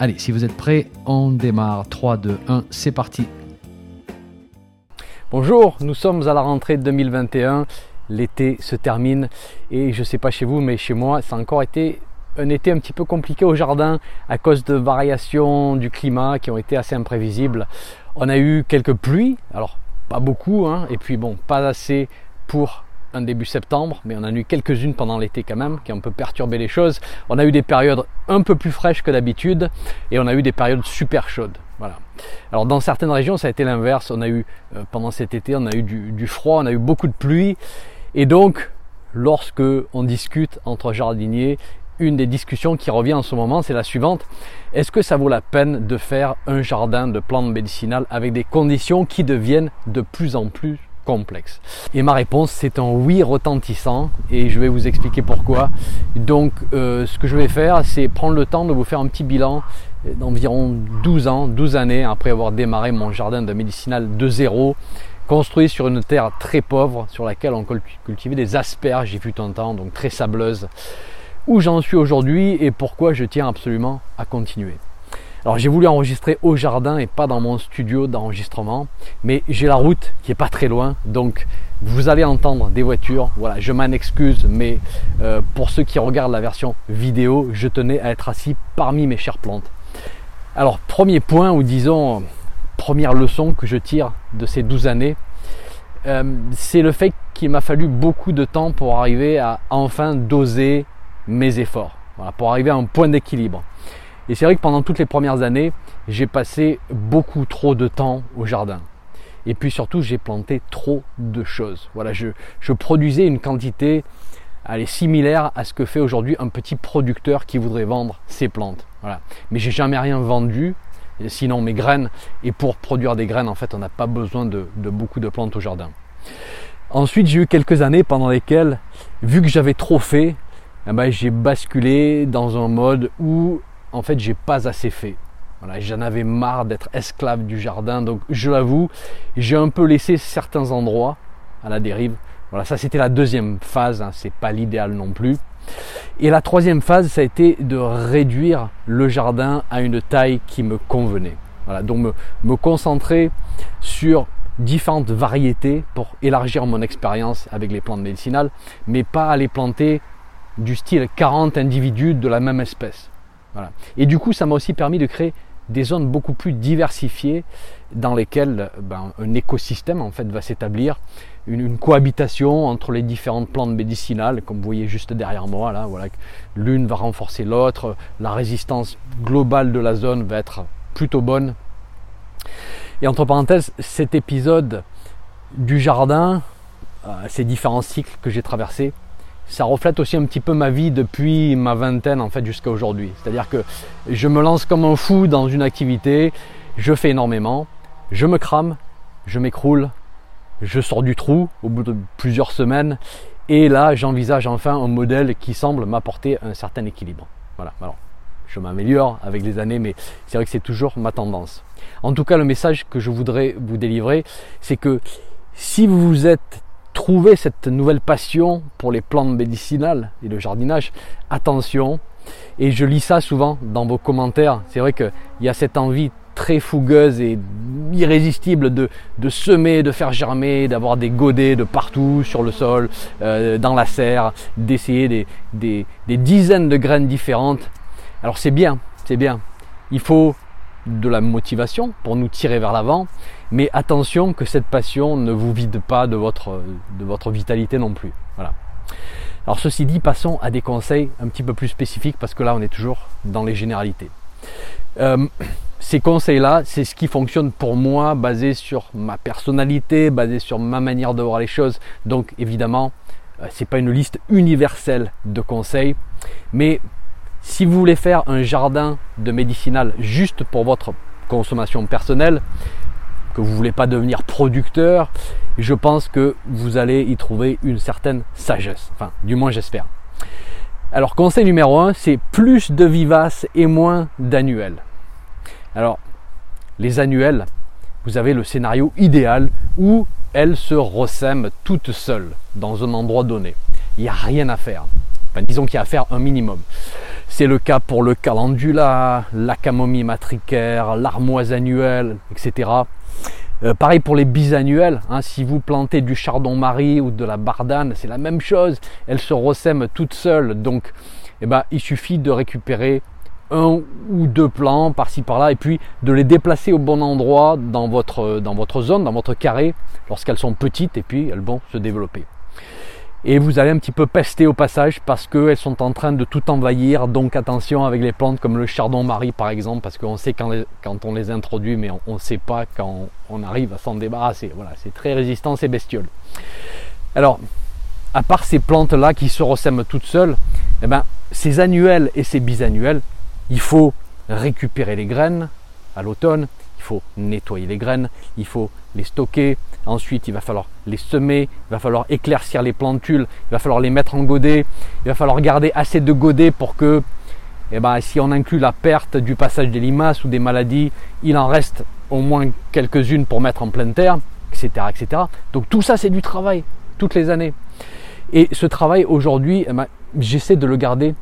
Allez, si vous êtes prêts, on démarre. 3, 2, 1, c'est parti. Bonjour, nous sommes à la rentrée 2021. L'été se termine et je ne sais pas chez vous, mais chez moi, ça a encore été un été un petit peu compliqué au jardin à cause de variations du climat qui ont été assez imprévisibles. On a eu quelques pluies, alors pas beaucoup, hein, et puis bon, pas assez pour un début septembre, mais on en a eu quelques-unes pendant l'été quand même, qui ont un peu perturbé les choses. On a eu des périodes un peu plus fraîches que d'habitude, et on a eu des périodes super chaudes. Voilà. Alors dans certaines régions, ça a été l'inverse. On a eu euh, pendant cet été, on a eu du, du, froid, on a eu beaucoup de pluie, et donc lorsque on discute entre jardiniers, une des discussions qui revient en ce moment, c'est la suivante. Est-ce que ça vaut la peine de faire un jardin de plantes médicinales avec des conditions qui deviennent de plus en plus Et ma réponse, c'est un oui retentissant et je vais vous expliquer pourquoi. Donc, euh, ce que je vais faire, c'est prendre le temps de vous faire un petit bilan d'environ 12 ans, 12 années après avoir démarré mon jardin de médicinal de zéro construit sur une terre très pauvre sur laquelle on cultivait des asperges, j'ai vu un temps, donc très sableuse où j'en suis aujourd'hui et pourquoi je tiens absolument à continuer. Alors j'ai voulu enregistrer au jardin et pas dans mon studio d'enregistrement, mais j'ai la route qui est pas très loin, donc vous allez entendre des voitures. Voilà, je m'en excuse, mais euh, pour ceux qui regardent la version vidéo, je tenais à être assis parmi mes chères plantes. Alors premier point, ou disons première leçon que je tire de ces 12 années, euh, c'est le fait qu'il m'a fallu beaucoup de temps pour arriver à enfin doser mes efforts, pour arriver à un point d'équilibre. Et c'est vrai que pendant toutes les premières années, j'ai passé beaucoup trop de temps au jardin. Et puis surtout, j'ai planté trop de choses. Voilà, je, produisais une quantité elle similaire à ce que fait aujourd'hui un petit producteur qui voudrait vendre ses plantes. Voilà. Mais j'ai jamais rien vendu, sinon mes graines. Et pour produire des graines, en fait, on n'a pas besoin de, de, beaucoup de plantes au jardin. Ensuite, j'ai eu quelques années pendant lesquelles, vu que j'avais trop fait, eh ben, j'ai basculé dans un mode où en fait j'ai pas assez fait. Voilà, j'en avais marre d'être esclave du jardin, donc je l'avoue, j'ai un peu laissé certains endroits à la dérive. Voilà, ça c'était la deuxième phase, hein, c'est pas l'idéal non plus. Et la troisième phase, ça a été de réduire le jardin à une taille qui me convenait. Voilà, donc me, me concentrer sur différentes variétés pour élargir mon expérience avec les plantes médicinales, mais pas les planter du style 40 individus de la même espèce. Et du coup, ça m'a aussi permis de créer des zones beaucoup plus diversifiées dans lesquelles ben, un écosystème en fait va s'établir, une, cohabitation entre les différentes plantes médicinales, comme vous voyez juste derrière moi l'une va renforcer l'autre, la résistance globale de la zone va être plutôt bonne. Et entre parenthèses, cet épisode du jardin, euh, ces différents cycles que j'ai traversés, ça reflète aussi un petit peu ma vie depuis ma vingtaine en fait jusqu'à aujourd'hui. C'est-à-dire que je me lance comme un fou dans une activité, je fais énormément, je me crame, je m'écroule, je sors du trou au bout de plusieurs semaines et là j'envisage enfin un modèle qui semble m'apporter un certain équilibre. Voilà. Alors, je m'améliore avec les années, mais c'est vrai que c'est toujours ma tendance. En tout cas, le message que je voudrais vous délivrer, c'est que si vous êtes trouver cette nouvelle passion pour les plantes médicinales et le jardinage, attention. Et je lis ça souvent dans vos commentaires. C'est vrai qu'il y a cette envie très fougueuse et irrésistible de, semer, de faire germer, d'avoir des godets de partout sur le sol, euh, dans la serre, d'essayer des, des dizaines de graines différentes. Alors c'est bien, c'est bien. Il faut de la motivation pour nous tirer vers l'avant, mais attention que cette passion ne vous vide pas de votre, de votre vitalité non plus. Voilà. Alors ceci dit, passons à des conseils un petit peu plus spécifiques parce que là on est toujours dans les généralités. Euh, ces conseils-là, c'est ce qui fonctionne pour moi, basé sur ma personnalité, basé sur ma manière de voir les choses. Donc évidemment, euh, c'est pas une liste universelle de conseils, mais si vous voulez faire un jardin de médicinal juste pour votre consommation personnelle, que vous ne voulez pas devenir producteur, je pense que vous allez y trouver une certaine sagesse. Enfin, du moins j'espère. Alors conseil numéro 1, c'est plus de vivaces et moins d'annuels. Alors, les annuels, vous avez le scénario idéal où elles se ressèment toutes seules dans un endroit donné. Il n'y a rien à faire. Enfin, disons qu'il y a à faire un minimum. C'est le cas pour le calendula, la camomille matricaire, l'armoise annuelle, etc. Euh, pareil pour les bisannuelles, hein, si vous plantez du chardon-marie ou de la bardane, c'est la même chose, elles se ressèment toutes seules, donc eh ben, il suffit de récupérer un ou deux plants par-ci par-là et puis de les déplacer au bon endroit dans votre, dans votre zone, dans votre carré, lorsqu'elles sont petites et puis elles vont se développer et vous allez un petit peu pester au passage parce qu'elles sont en train de tout envahir. Donc attention avec les plantes comme le chardon-marie par exemple, parce qu'on sait quand, on les introduit, mais on ne sait pas quand on arrive à s'en débarrasser. Voilà, c'est très résistant ces bestioles. Alors, à part ces plantes-là qui se ressèment toutes seules, eh ben, ces annuels et ces bisannuels, il faut récupérer les graines à l'automne, nettoyer les graines, il faut les stocker, ensuite il va falloir les semer, il va falloir éclaircir les plantules, il va falloir les mettre en godet, il va falloir garder assez de godets pour que, eh ben, si on inclut la perte du passage des limaces ou des maladies, il en reste au moins quelques-unes pour mettre en pleine terre, etc. etc. Donc tout ça c'est du travail, toutes les années. Et ce travail aujourd'hui, eh ben, j'essaie de le garder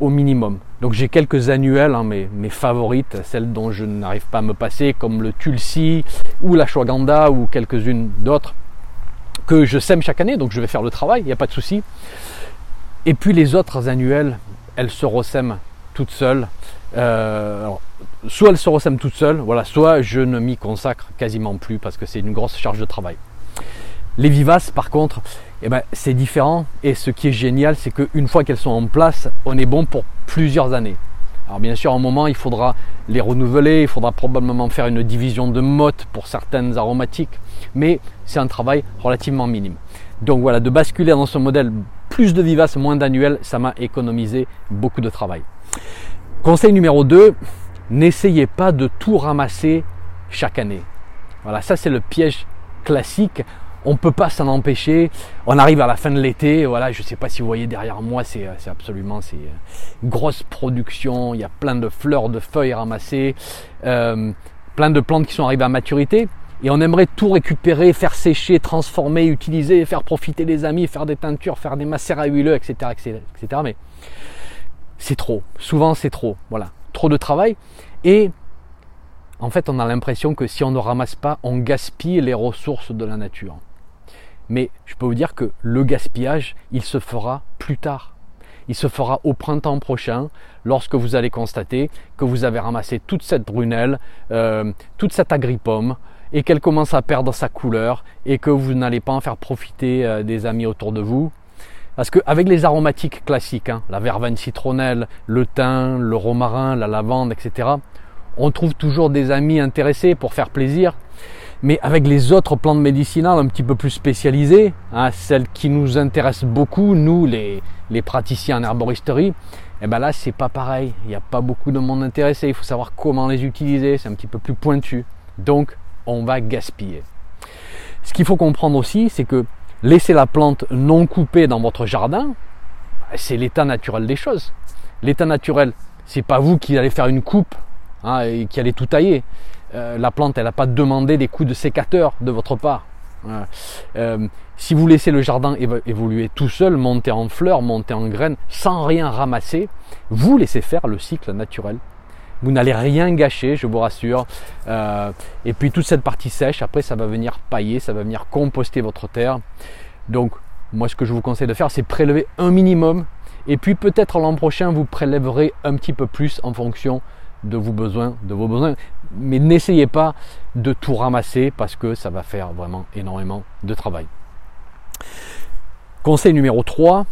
au minimum. Donc j'ai quelques annuels, hein, mes, mes, favorites, celles dont je n'arrive pas à me passer, comme le Tulsi ou la Shwaganda ou quelques-unes d'autres que je sème chaque année, donc je vais faire le travail, il n'y a pas de souci. Et puis les autres annuelles, elles se ressèment toutes seules. Euh, soit elles se ressèment toutes seules, voilà, soit je ne m'y consacre quasiment plus parce que c'est une grosse charge de travail. Les vivaces, par contre, eh ben, c'est différent. Et ce qui est génial, c'est qu'une fois qu'elles sont en place, on est bon pour plusieurs années. Alors bien sûr, à un moment, il faudra les renouveler, il faudra probablement faire une division de mottes pour certaines aromatiques, mais c'est un travail relativement minime. Donc voilà, de basculer dans ce modèle plus de vivaces, moins d'annuels, ça m'a économisé beaucoup de travail. Conseil numéro 2, n'essayez pas de tout ramasser chaque année. Voilà, ça c'est le piège classique on ne peut pas s'en empêcher. On arrive à la fin de l'été, voilà, je ne sais pas si vous voyez derrière moi, c'est absolument c'est une grosse production. Il y a plein de fleurs, de feuilles ramassées, euh, plein de plantes qui sont arrivées à maturité. Et on aimerait tout récupérer, faire sécher, transformer, utiliser, faire profiter les amis, faire des teintures, faire des macérats huileux, etc., etc., etc. Mais c'est trop. Souvent, c'est trop. Voilà, trop de travail. Et en fait, on a l'impression que si on ne ramasse pas, on gaspille les ressources de la nature. Mais je peux vous dire que le gaspillage, il se fera plus tard. Il se fera au printemps prochain, lorsque vous allez constater que vous avez ramassé toute cette brunelle, euh, toute cette agripomme, et qu'elle commence à perdre sa couleur, et que vous n'allez pas en faire profiter euh, des amis autour de vous. Parce qu'avec les aromatiques classiques, hein, la verveine citronnelle, le thym, le romarin, la lavande, etc., on trouve toujours des amis intéressés pour faire plaisir. Mais avec les autres plantes médicinales un petit peu plus spécialisées, hein, celles qui nous intéressent beaucoup, nous les, praticiens en herboristerie, et eh ben là c'est pas pareil. Il n'y a pas beaucoup de monde intéressé. Il faut savoir comment les utiliser. C'est un petit peu plus pointu. Donc on va gaspiller. Ce qu'il faut comprendre aussi, c'est que laisser la plante non coupée dans votre jardin, c'est l'état naturel des choses. L'état naturel, c'est pas vous qui allez faire une coupe hein, et qui allez tout tailler. Euh, la plante, elle n'a pas demandé des coups de sécateur de votre part. Euh, si vous laissez le jardin évoluer tout seul, monter en fleurs, monter en graines, sans rien ramasser, vous laissez faire le cycle naturel. Vous n'allez rien gâcher, je vous rassure. Euh, et puis toute cette partie sèche, après, ça va venir pailler, ça va venir composter votre terre. Donc, moi, ce que je vous conseille de faire, c'est prélever un minimum. Et puis peut-être l'an prochain, vous prélèverez un petit peu plus en fonction de vos besoins, de vos besoins. Mais n'essayez pas de tout ramasser parce que ça va faire vraiment énormément de travail. Conseil numéro 3,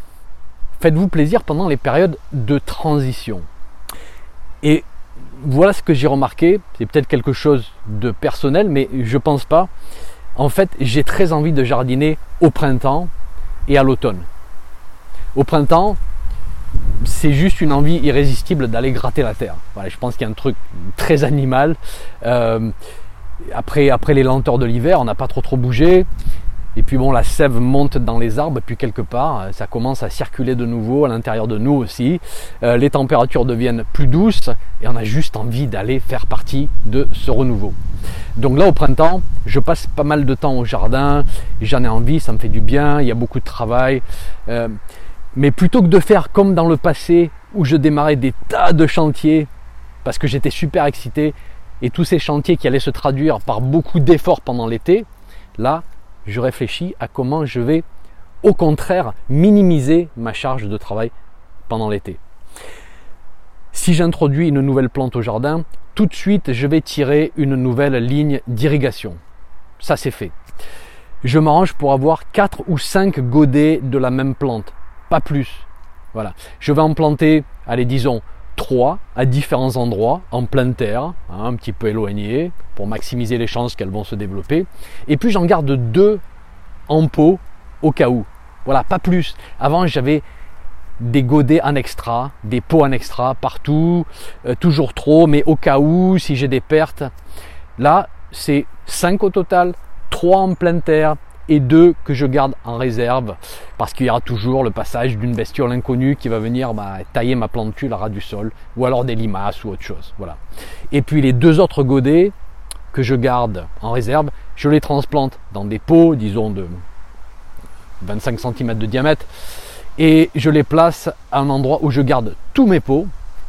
faites-vous plaisir pendant les périodes de transition. Et voilà ce que j'ai remarqué, c'est peut-être quelque chose de personnel, mais je pense pas. En fait, j'ai très envie de jardiner au printemps et à l'automne. Au printemps, c'est juste une envie irrésistible d'aller gratter la terre. Je pense qu'il y a un truc très animal. Euh, après, les lenteurs de l'hiver, on n'a pas trop trop bougé. Et puis bon, la sève monte dans les arbres, puis quelque part, euh, ça commence à circuler de nouveau à l'intérieur de nous aussi. Euh, les températures deviennent plus douces et on a juste envie d'aller faire partie de ce renouveau. Donc là, au printemps, je passe pas mal de temps au jardin, j'en ai envie, ça me fait du bien, il y a beaucoup de travail. Mais plutôt que de faire comme dans le passé où je démarrais des tas de chantiers parce que j'étais super excité et tous ces chantiers qui allaient se traduire par beaucoup d'efforts pendant l'été, là, je réfléchis à comment je vais au contraire minimiser ma charge de travail pendant l'été. Si j'introduis une nouvelle plante au jardin, tout de suite je vais tirer une nouvelle ligne d'irrigation. Ça c'est fait. Je m'arrange pour avoir 4 ou 5 godets de la même plante pas plus. Voilà. Je vais en planter, allez, disons, trois à différents endroits, en pleine terre, hein, un petit peu éloigné, pour maximiser les chances qu'elles vont se développer. Et puis j'en garde deux en pot au cas où. Voilà, pas plus. Avant, j'avais des godets en extra, des pots en extra partout, euh, toujours trop, mais au cas où, si j'ai des pertes. Là, c'est 5 au total, 3 en pleine terre, et deux que je garde en réserve parce qu'il y aura toujours le passage d'une bestiole inconnue qui va venir bah, tailler ma plantule à ras du sol ou alors des limaces ou autre chose. Voilà. Et puis les deux autres godets que je garde en réserve, je les transplante dans des pots, disons de 25 cm de diamètre, et je les place à un endroit où je garde tous mes pots.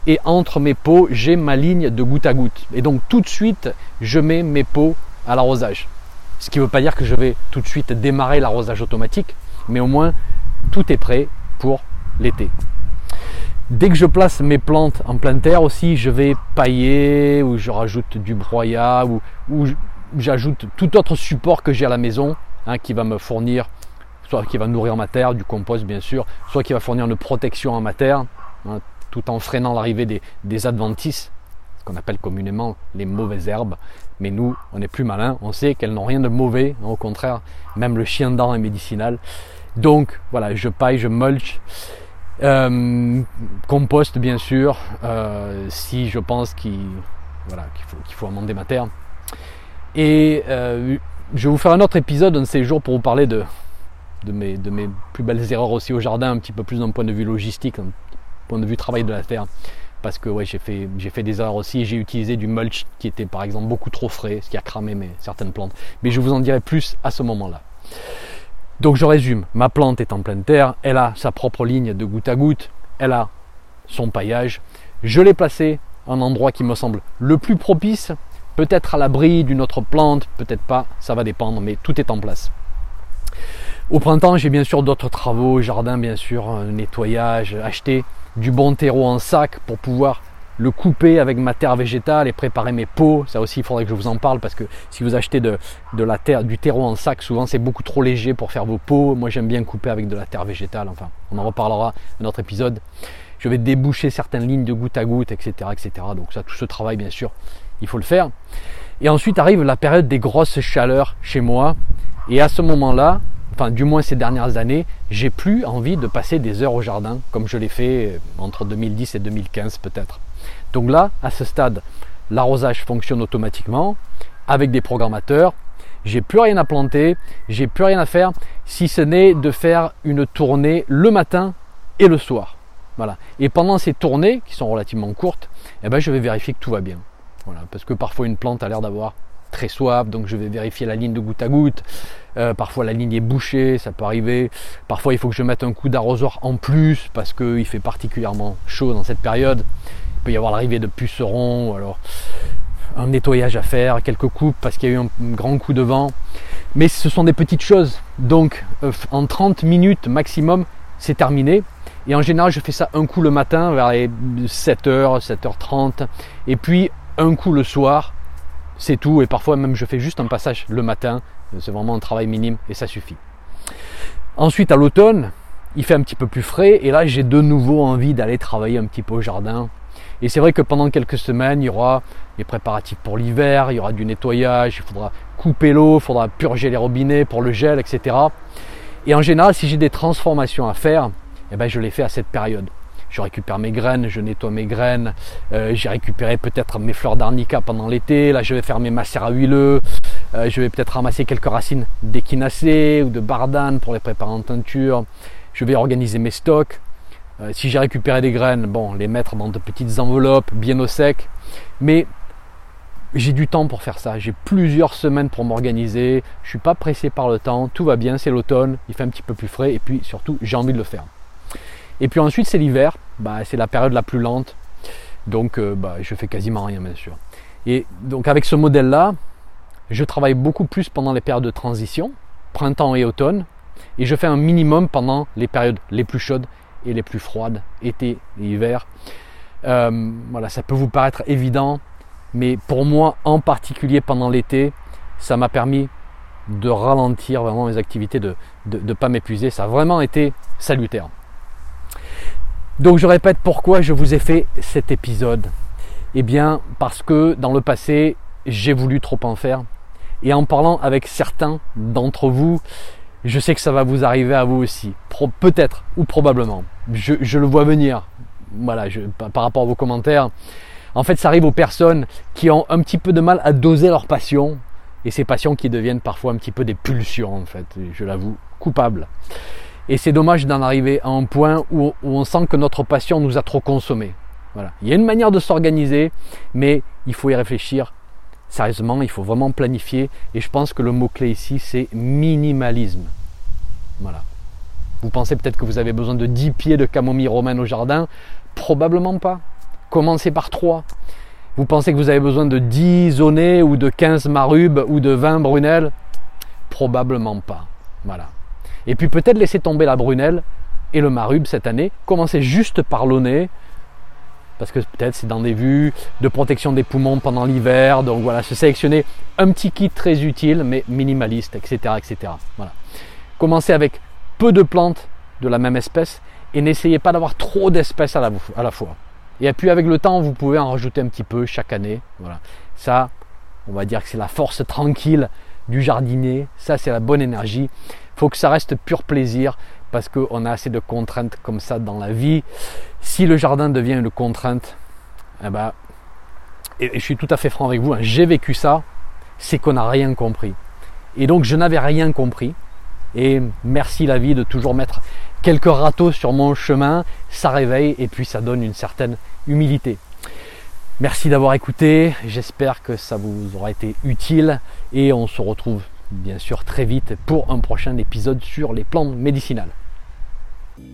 Et entre mes pots, j'ai ma ligne de goutte à goutte. Et donc tout de suite, je mets mes pots à l'arrosage. Ce qui ne veut pas dire que je vais tout de suite démarrer l'arrosage automatique, mais au moins tout est prêt pour l'été. Dès que je place mes plantes en pleine terre aussi, je vais pailler ou je rajoute du broyat ou, j'ajoute tout autre support que j'ai à la maison hein, qui va me fournir, soit qui va nourrir ma terre, du compost bien sûr, soit qui va fournir une protection à ma terre, hein, tout en freinant l'arrivée des, des adventices qu'on appelle communément les mauvaises herbes. Mais nous, on est plus malin, on sait qu'elles n'ont rien de mauvais, au contraire, même le chien dent est médicinal. Donc voilà, je paille, je mulch, euh, compost bien sûr, euh, si je pense qu'il faut, faut amender ma terre. Et euh, je vais vous faire un autre épisode un de ces jours pour vous parler de, de, mes, de mes plus belles erreurs aussi au jardin, un petit peu plus d'un point de vue logistique, d'un point de vue travail de la terre parce que ouais, j'ai fait, des erreurs aussi. J'ai utilisé du mulch qui était par exemple beaucoup trop frais, ce qui a cramé mes, certaines plantes. Mais je vous en dirai plus à ce moment-là. Donc je résume, ma plante est en pleine terre, elle a sa propre ligne de goutte à goutte, elle a son paillage. Je l'ai placé à un endroit qui me semble le plus propice, peut-être à l'abri d'une autre plante, peut-être pas, ça va dépendre, mais tout est en place. Au printemps, j'ai bien sûr d'autres travaux, jardin bien sûr, nettoyage, acheter du bon terreau en sac pour pouvoir le couper avec ma terre végétale et préparer mes pots. Ça aussi, il faudrait que je vous en parle parce que si vous achetez de, la terre, du terreau en sac, souvent c'est beaucoup trop léger pour faire vos pots. Moi, j'aime bien couper avec de la terre végétale. Enfin, on en reparlera dans notre épisode. Je vais déboucher certaines lignes de goutte à goutte, etc., etc. Donc ça, tout ce travail, bien sûr, il faut le faire. Et ensuite arrive la période des grosses chaleurs chez moi. Et à ce moment-là, enfin du moins ces dernières années, j'ai plus envie de passer des heures au jardin comme je l'ai fait euh, entre 2010 et 2015 peut-être. Donc là, à ce stade, l'arrosage fonctionne automatiquement avec des programmateurs. J'ai plus rien à planter, j'ai plus rien à faire si ce n'est de faire une tournée le matin et le soir. Voilà. Et pendant ces tournées qui sont relativement courtes, eh ben, je vais vérifier que tout va bien. Voilà, parce que parfois une plante a l'air d'avoir très soif, donc je vais vérifier la ligne de goutte à goutte. Euh, parfois la ligne est bouchée, ça peut arriver. Parfois il faut que je mette un coup d'arrosoir en plus parce qu'il fait particulièrement chaud dans cette période. Il peut y avoir l'arrivée de pucerons, ou alors un nettoyage à faire, quelques coupes parce qu'il y a eu un grand coup de vent. Mais ce sont des petites choses. Donc euh, en 30 minutes maximum, c'est terminé. Et en général, je fais ça un coup le matin vers les 7h, 7h30. Et puis un coup le soir c'est tout. Et parfois même je fais juste un passage le matin. C'est vraiment un travail minime et ça suffit. Ensuite à l'automne, il fait un petit peu plus frais et là j'ai de nouveau envie d'aller travailler un petit peu au jardin. Et c'est vrai que pendant quelques semaines, il y aura les préparatifs pour l'hiver, il y aura du nettoyage, il faudra couper l'eau, il faudra purger les robinets pour le gel, etc. Et en général, si j'ai des transformations à faire, eh ben, je les fais à cette période. Je récupère mes graines, je nettoie mes graines, euh, j'ai récupéré peut-être mes fleurs d'arnica pendant l'été, là je vais faire mes macérats huileux, euh, je vais peut-être ramasser quelques racines d'échinacée ou de bardane pour les préparer en teinture, je vais organiser mes stocks, euh, si j'ai récupéré des graines, bon, les mettre dans de petites enveloppes bien au sec, mais j'ai du temps pour faire ça, j'ai plusieurs semaines pour m'organiser, je ne suis pas pressé par le temps, tout va bien, c'est l'automne, il fait un petit peu plus frais. Et puis surtout j'ai envie de le faire. Et puis ensuite c'est l'hiver, bah, c'est la période la plus lente, donc euh, bah, je fais quasiment rien bien sûr. Et donc avec ce modèle-là, je travaille beaucoup plus pendant les périodes de transition, printemps et automne, et je fais un minimum pendant les périodes les plus chaudes et les plus froides, été et hiver. Euh, voilà, ça peut vous paraître évident, mais pour moi, en particulier pendant l'été, ça m'a permis de ralentir vraiment mes activités, de ne pas m'épuiser. Ça a vraiment été salutaire. Donc je répète pourquoi je vous ai fait cet épisode. Eh bien parce que dans le passé, j'ai voulu trop en faire. Et en parlant avec certains d'entre vous, je sais que ça va vous arriver à vous aussi. Peut-être ou probablement. Je, le vois venir. Voilà, par rapport à vos commentaires. En fait, ça arrive aux personnes qui ont un petit peu de mal à doser leur passion et ces passions qui deviennent parfois un petit peu des pulsions, en fait, je l'avoue, coupables. Et c'est dommage d'en arriver à un point où, on sent que notre passion nous a trop consommé. Voilà. Il y a une manière de s'organiser, mais il faut y réfléchir sérieusement, il faut vraiment planifier. Et je pense que le mot-clé ici, c'est minimalisme. Voilà. Vous pensez peut-être que vous avez besoin de 10 pieds de camomille romaine au jardin? Probablement pas. Commencez par 3. Vous pensez que vous avez besoin de 10 aunets ou de 15 marubes ou de 20 brunelles? Probablement pas. Voilà. Et puis peut-être laisser tomber la brunelle et le marube cette année. Commencez juste par l'aunet. Parce que peut-être c'est dans des vues de protection des poumons pendant l'hiver. Donc voilà, se sélectionner un petit kit très utile mais minimaliste, etc. etc. Voilà. Commencez avec peu de plantes de la même espèce et n'essayez pas d'avoir trop d'espèces à la fois. Et puis avec le temps, vous pouvez en rajouter un petit peu chaque année. Voilà. Ça, on va dire que c'est la force tranquille du jardinier. Ça, c'est la bonne énergie. Faut que ça reste pur plaisir parce qu'on a assez de contraintes comme ça dans la vie. Si le jardin devient une contrainte, eh ben, et je suis tout à fait franc avec vous, hein, j'ai vécu ça, c'est qu'on n'a rien compris. Et donc je n'avais rien compris. Et merci la vie de toujours mettre quelques râteaux sur mon chemin, ça réveille et puis ça donne une certaine humilité. Merci d'avoir écouté, j'espère que ça vous aura été utile et on se retrouve bien sûr très vite pour un prochain épisode sur les plantes médicinales.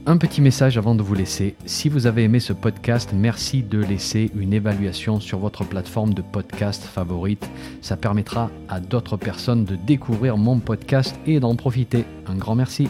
Un petit message avant de vous laisser. Si vous avez aimé ce podcast, merci de laisser une évaluation sur votre plateforme de podcast favorite. Ça permettra à d'autres personnes de découvrir mon podcast et d'en profiter. Un grand merci.